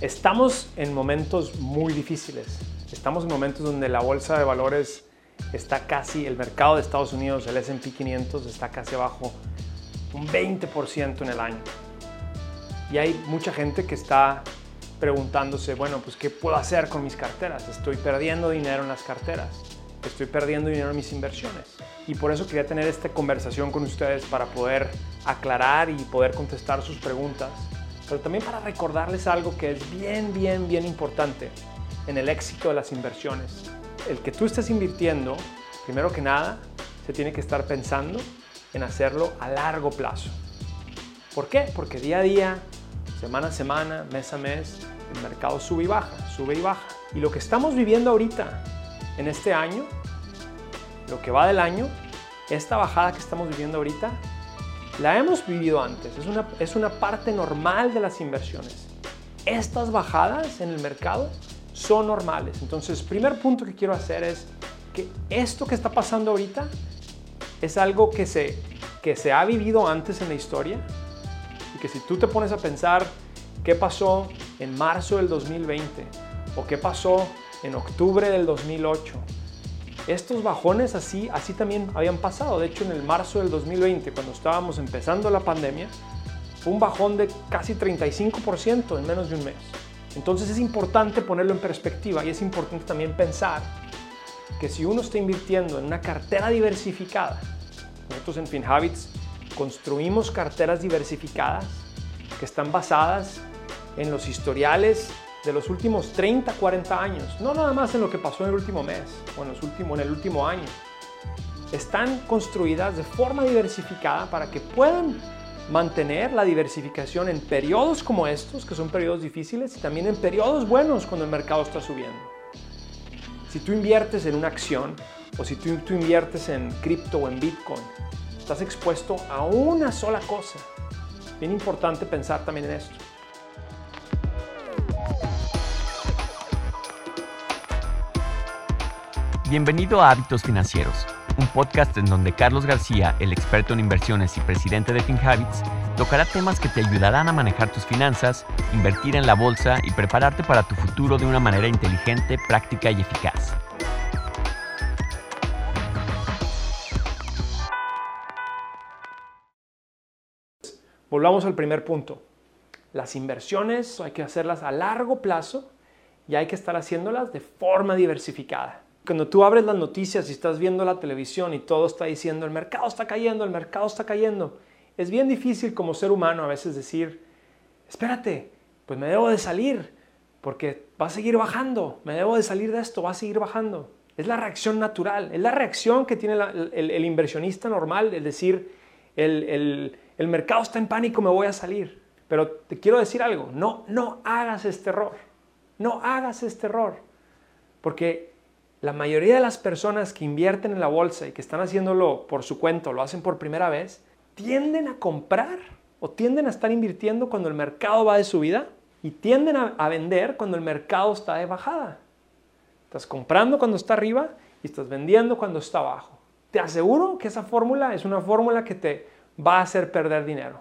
Estamos en momentos muy difíciles. Estamos en momentos donde la bolsa de valores está casi, el mercado de Estados Unidos, el SP 500, está casi abajo un 20% en el año. Y hay mucha gente que está preguntándose, bueno, pues ¿qué puedo hacer con mis carteras? Estoy perdiendo dinero en las carteras, estoy perdiendo dinero en mis inversiones. Y por eso quería tener esta conversación con ustedes para poder aclarar y poder contestar sus preguntas, pero también para recordarles algo que es bien, bien, bien importante en el éxito de las inversiones. El que tú estés invirtiendo, primero que nada, se tiene que estar pensando en hacerlo a largo plazo. ¿Por qué? Porque día a día, semana a semana, mes a mes, el mercado sube y baja, sube y baja. Y lo que estamos viviendo ahorita, en este año, lo que va del año, esta bajada que estamos viviendo ahorita, la hemos vivido antes, es una, es una parte normal de las inversiones. Estas bajadas en el mercado son normales. Entonces, primer punto que quiero hacer es que esto que está pasando ahorita es algo que se, que se ha vivido antes en la historia y que si tú te pones a pensar qué pasó en marzo del 2020 o qué pasó en octubre del 2008, estos bajones así, así también habían pasado. De hecho, en el marzo del 2020, cuando estábamos empezando la pandemia, fue un bajón de casi 35% en menos de un mes. Entonces es importante ponerlo en perspectiva y es importante también pensar que si uno está invirtiendo en una cartera diversificada, nosotros en FinHabits construimos carteras diversificadas que están basadas en los historiales de los últimos 30, 40 años, no nada más en lo que pasó en el último mes o en, los últimos, en el último año. Están construidas de forma diversificada para que puedan mantener la diversificación en periodos como estos, que son periodos difíciles, y también en periodos buenos cuando el mercado está subiendo. Si tú inviertes en una acción o si tú, tú inviertes en cripto o en Bitcoin, estás expuesto a una sola cosa. Bien importante pensar también en esto. Bienvenido a Hábitos Financieros, un podcast en donde Carlos García, el experto en inversiones y presidente de FinHabits, tocará temas que te ayudarán a manejar tus finanzas, invertir en la bolsa y prepararte para tu futuro de una manera inteligente, práctica y eficaz. Volvamos al primer punto. Las inversiones hay que hacerlas a largo plazo y hay que estar haciéndolas de forma diversificada. Cuando tú abres las noticias y estás viendo la televisión y todo está diciendo el mercado está cayendo, el mercado está cayendo, es bien difícil como ser humano a veces decir, espérate, pues me debo de salir porque va a seguir bajando, me debo de salir de esto, va a seguir bajando. Es la reacción natural, es la reacción que tiene el, inversionista normal, es decir, el, el mercado está en pánico, me voy a salir. Pero te quiero decir algo, no, no hagas este error, no hagas este error, porque la mayoría de las personas que invierten en la bolsa y que están haciéndolo por su cuenta, lo hacen por primera vez, tienden a comprar o tienden a estar invirtiendo cuando el mercado va de subida y tienden a, vender cuando el mercado está de bajada. Estás comprando cuando está arriba y estás vendiendo cuando está abajo. Te aseguro que esa fórmula es una fórmula que te va a hacer perder dinero.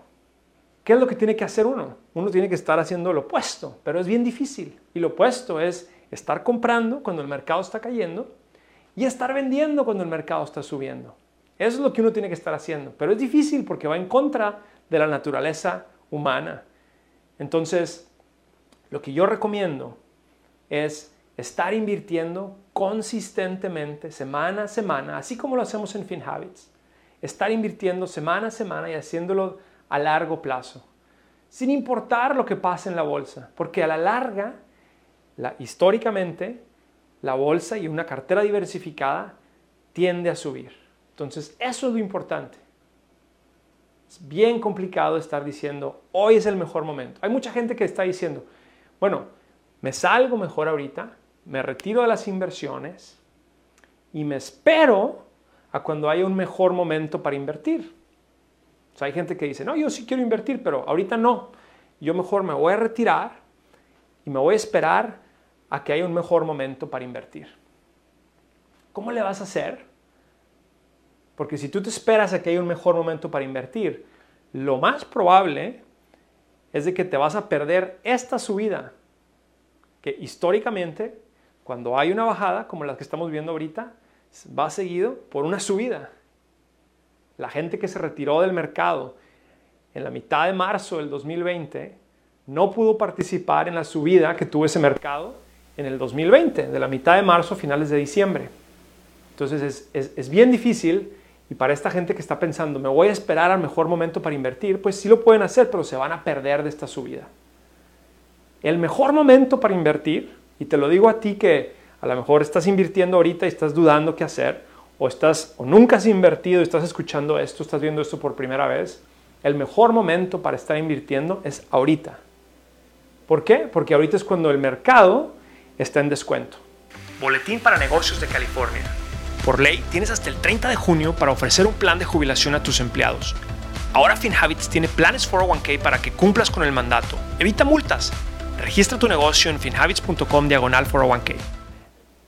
¿Qué es lo que tiene que hacer uno? Uno tiene que estar haciendo lo opuesto, pero es bien difícil. Y lo opuesto es estar comprando cuando el mercado está cayendo y estar vendiendo cuando el mercado está subiendo. Eso es lo que uno tiene que estar haciendo, pero es difícil porque va en contra de la naturaleza humana. Entonces, lo que yo recomiendo es estar invirtiendo consistentemente, semana a semana, así como lo hacemos en FinHabits. Estar invirtiendo semana a semana y haciéndolo a largo plazo, sin importar lo que pase en la bolsa, porque a la larga históricamente, la bolsa y una cartera diversificada tiende a subir. Entonces, eso es lo importante. Es bien complicado estar diciendo, hoy es el mejor momento. Hay mucha gente que está diciendo, bueno, me salgo mejor ahorita, me retiro de las inversiones y me espero a cuando haya un mejor momento para invertir. O sea, hay gente que dice, no, yo sí quiero invertir, pero ahorita no. Yo mejor me voy a retirar y me voy a esperar a que haya un mejor momento para invertir. ¿Cómo le vas a hacer? Porque si tú te esperas a que haya un mejor momento para invertir, lo más probable es de que te vas a perder esta subida que históricamente, cuando hay una bajada como la que estamos viendo ahorita, va seguido por una subida. La gente que se retiró del mercado en la mitad de marzo del 2020 no pudo participar en la subida que tuvo ese mercado en el 2020, de la mitad de marzo a finales de diciembre. Entonces es, bien difícil y para esta gente que está pensando, me voy a esperar al mejor momento para invertir, pues sí lo pueden hacer, pero se van a perder de esta subida. El mejor momento para invertir, y te lo digo a ti que a lo mejor estás invirtiendo ahorita y estás dudando qué hacer, o estás o nunca has invertido y estás escuchando esto, estás viendo esto por primera vez, el mejor momento para estar invirtiendo es ahorita. ¿Por qué? Porque ahorita es cuando el mercado está en descuento. Boletín para negocios de California. Por ley, tienes hasta el 30 de junio para ofrecer un plan de jubilación a tus empleados. Ahora FinHabits tiene planes 401k para que cumplas con el mandato. Evita multas. Registra tu negocio en finhabits.com diagonal 401k.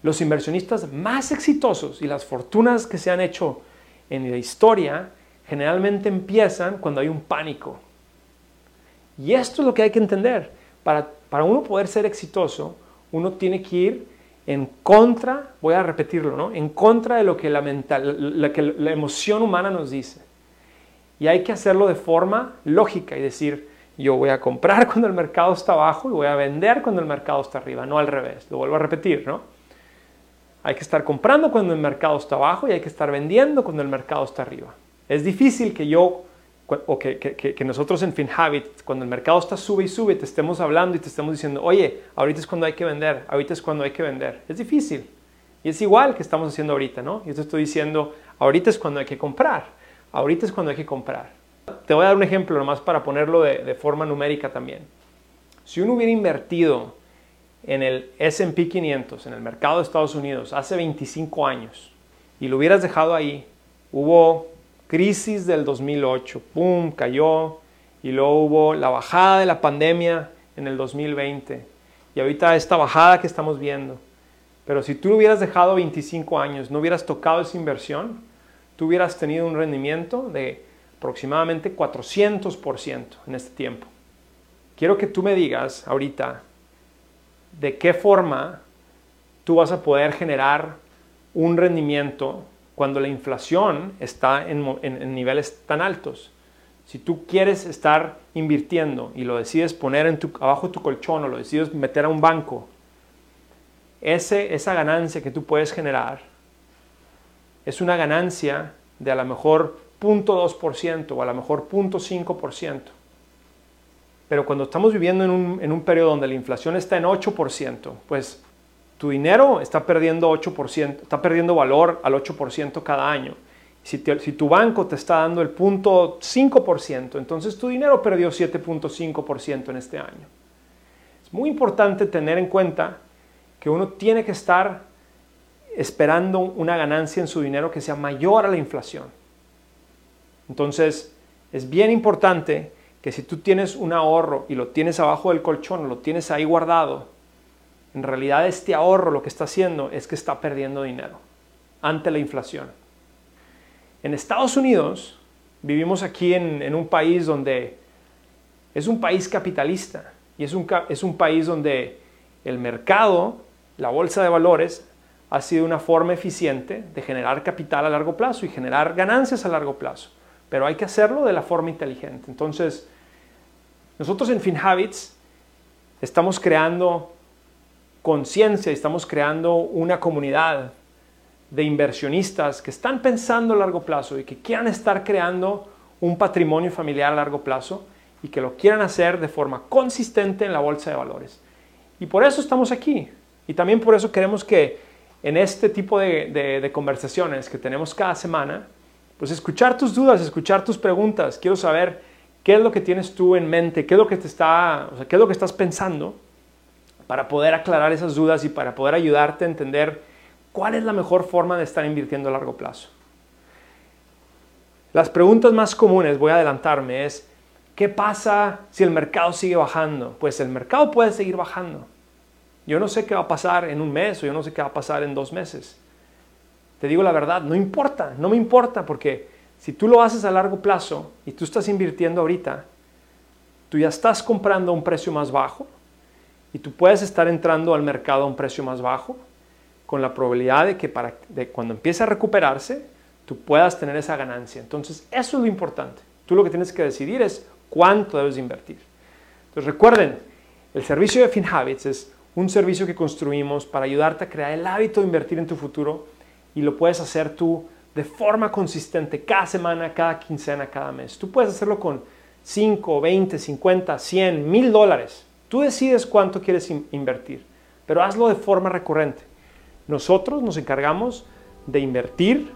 Los inversionistas más exitosos y las fortunas que se han hecho en la historia generalmente empiezan cuando hay un pánico. Y esto es lo que hay que entender. Para, para uno poder ser exitoso, uno tiene que ir en contra, voy a repetirlo, ¿no? En contra de lo que la, mental, que la emoción humana nos dice. Y hay que hacerlo de forma lógica y decir, yo voy a comprar cuando el mercado está abajo y voy a vender cuando el mercado está arriba, no al revés. Lo vuelvo a repetir, ¿no? Hay que estar comprando cuando el mercado está abajo y hay que estar vendiendo cuando el mercado está arriba. Es difícil que yo o que, nosotros en FinHabit, cuando el mercado está sube y sube, te estemos hablando y te estemos diciendo, oye, ahorita es cuando hay que vender, ahorita es cuando hay que vender. Es difícil. Y es igual que estamos haciendo ahorita, ¿no? Yo te estoy diciendo, ahorita es cuando hay que comprar, ahorita es cuando hay que comprar. Te voy a dar un ejemplo nomás para ponerlo de, de forma numérica también. Si uno hubiera invertido en el SP 500, en el mercado de Estados Unidos, hace 25 años, y lo hubieras dejado ahí, hubo crisis del 2008, ¡pum!, cayó y luego hubo la bajada de la pandemia en el 2020 y ahorita esta bajada que estamos viendo. Pero si tú hubieras dejado 25 años, no hubieras tocado esa inversión, tú hubieras tenido un rendimiento de aproximadamente 400% en este tiempo. Quiero que tú me digas ahorita de qué forma tú vas a poder generar un rendimiento cuando la inflación está en, niveles tan altos. Si tú quieres estar invirtiendo y lo decides poner en tu, abajo de tu colchón o lo decides meter a un banco, ese, esa ganancia que tú puedes generar es una ganancia de a lo mejor 0.2% o a lo mejor 0.5%. Pero cuando estamos viviendo en un, en un periodo donde la inflación está en 8%, pues tu dinero está perdiendo 8%, está perdiendo valor al 8% cada año. Si, tu banco te está dando el punto 5%, entonces tu dinero perdió 7.5% en este año. Es muy importante tener en cuenta que uno tiene que estar esperando una ganancia en su dinero que sea mayor a la inflación. Entonces, es bien importante que si tú tienes un ahorro y lo tienes abajo del colchón lo tienes ahí guardado, en realidad este ahorro lo que está haciendo es que está perdiendo dinero ante la inflación. En Estados Unidos vivimos aquí en, un país donde es un país capitalista y es un, es un país donde el mercado, la bolsa de valores, ha sido una forma eficiente de generar capital a largo plazo y generar ganancias a largo plazo. Pero hay que hacerlo de la forma inteligente. Entonces, nosotros en FinHabits estamos creando conciencia, estamos creando una comunidad de inversionistas que están pensando a largo plazo y que quieran estar creando un patrimonio familiar a largo plazo y que lo quieran hacer de forma consistente en la bolsa de valores. Y por eso estamos aquí. Y también por eso queremos que en este tipo de, conversaciones que tenemos cada semana, pues escuchar tus dudas, escuchar tus preguntas. Quiero saber qué es lo que tienes tú en mente, qué es lo que te está, qué es lo que estás pensando para poder aclarar esas dudas y para poder ayudarte a entender cuál es la mejor forma de estar invirtiendo a largo plazo. Las preguntas más comunes, voy a adelantarme, es ¿qué pasa si el mercado sigue bajando? Pues el mercado puede seguir bajando. Yo no sé qué va a pasar en un mes o yo no sé qué va a pasar en dos meses. Te digo la verdad, no importa, no me importa porque si tú lo haces a largo plazo y tú estás invirtiendo ahorita, tú ya estás comprando a un precio más bajo y tú puedes estar entrando al mercado a un precio más bajo con la probabilidad de que para, cuando empiece a recuperarse, tú puedas tener esa ganancia. Entonces, eso es lo importante. Tú lo que tienes que decidir es cuánto debes invertir. Entonces, recuerden, el servicio de FinHabits es un servicio que construimos para ayudarte a crear el hábito de invertir en tu futuro y lo puedes hacer tú de forma consistente cada semana, cada quincena, cada mes. Tú puedes hacerlo con 5, 20, 50, 100, 1000 dólares. Tú decides cuánto quieres invertir, pero hazlo de forma recurrente. Nosotros nos encargamos de invertir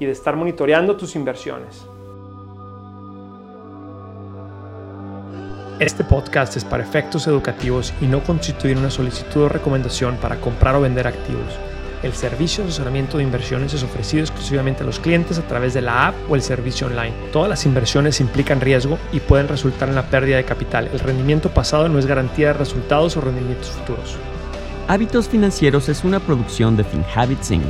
y de estar monitoreando tus inversiones. Este podcast es para efectos educativos y no constituye una solicitud o recomendación para comprar o vender activos. El servicio de asesoramiento de inversiones es ofrecido exclusivamente a los clientes a través de la app o el servicio online. Todas las inversiones implican riesgo y pueden resultar en la pérdida de capital. El rendimiento pasado no es garantía de resultados o rendimientos futuros. Hábitos Financieros es una producción de FinHabits Inc.,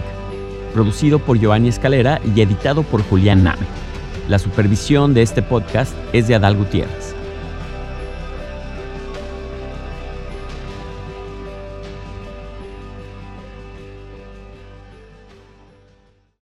producido por Giovanni Escalera y editado por Julián Nave. La supervisión de este podcast es de Adal Gutiérrez.